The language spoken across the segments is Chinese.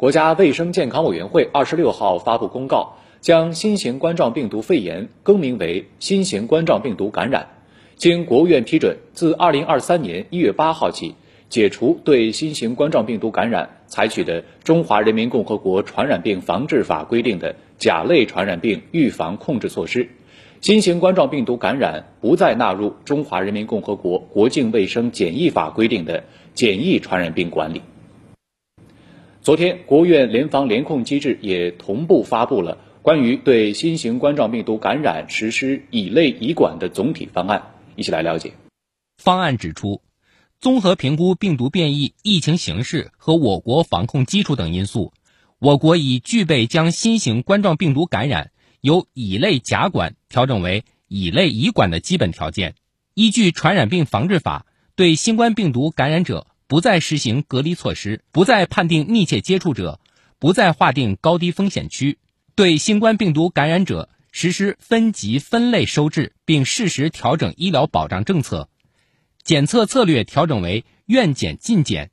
国家卫生健康委员会二十六号发布公告，将新型冠状病毒肺炎更名为新型冠状病毒感染。经国务院批准，自二零二三年一月八号起，解除对新型冠状病毒感染采取的《中华人民共和国传染病防治法》规定的甲类传染病预防控制措施。新型冠状病毒感染不再纳入《中华人民共和国国境卫生检疫法》规定的检疫传染病管理。昨天，国务院联防联控机制也同步发布了关于对新型冠状病毒感染实施乙类乙管的总体方案。一起来了解。方案指出，综合评估病毒变异、疫情形势和我国防控基础等因素，我国已具备将新型冠状病毒感染。由乙类甲管调整为乙类乙管的基本条件，依据《传染病防治法》，对新冠病毒感染者不再实行隔离措施，不再判定密切接触者，不再划定高低风险区，对新冠病毒感染者实施分级分类收治，并适时调整医疗保障政策，检测策略调整为愿检尽检，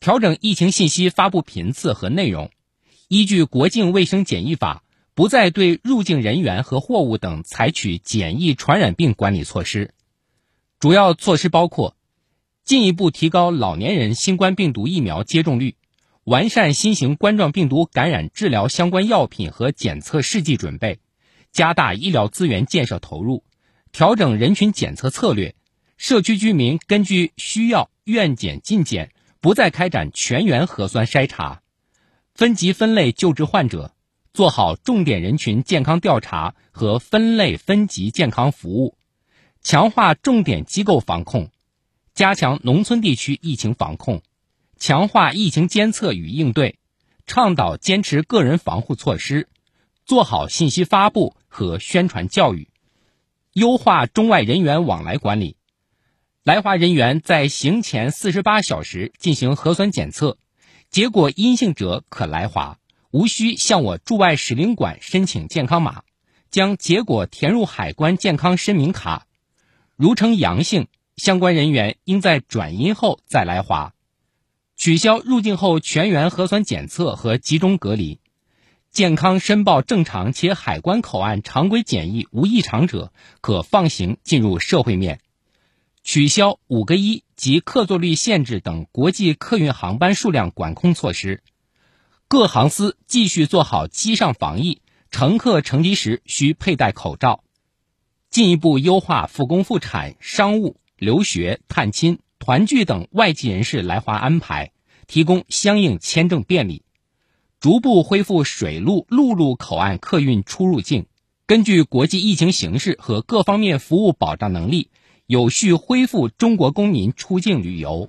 调整疫情信息发布频次和内容，依据《国境卫生检疫法》。不再对入境人员和货物等采取检疫传染病管理措施，主要措施包括：进一步提高老年人新冠病毒疫苗接种率，完善新型冠状病毒感染治疗相关药品和检测试剂准备，加大医疗资源建设投入，调整人群检测策略，社区居民根据需要愿检尽检，不再开展全员核酸筛查，分级分类救治患者。做好重点人群健康调查和分类分级健康服务，强化重点机构防控，加强农村地区疫情防控，强化疫情监测与应对，倡导坚持个人防护措施，做好信息发布和宣传教育，优化中外人员往来管理。来华人员在行前四十八小时进行核酸检测，结果阴性者可来华。无需向我驻外使领馆申请健康码，将结果填入海关健康申明卡。如呈阳性，相关人员应在转阴后再来华。取消入境后全员核酸检测和集中隔离。健康申报正常且海关口岸常规检疫无异常者，可放行进入社会面。取消“五个一”及客座率限制等国际客运航班数量管控措施。各航司继续做好机上防疫，乘客乘机时需佩戴口罩。进一步优化复工复产、商务、留学、探亲、团聚等外籍人士来华安排，提供相应签证便利。逐步恢复水陆陆路口岸客运出入境，根据国际疫情形势和各方面服务保障能力，有序恢复中国公民出境旅游。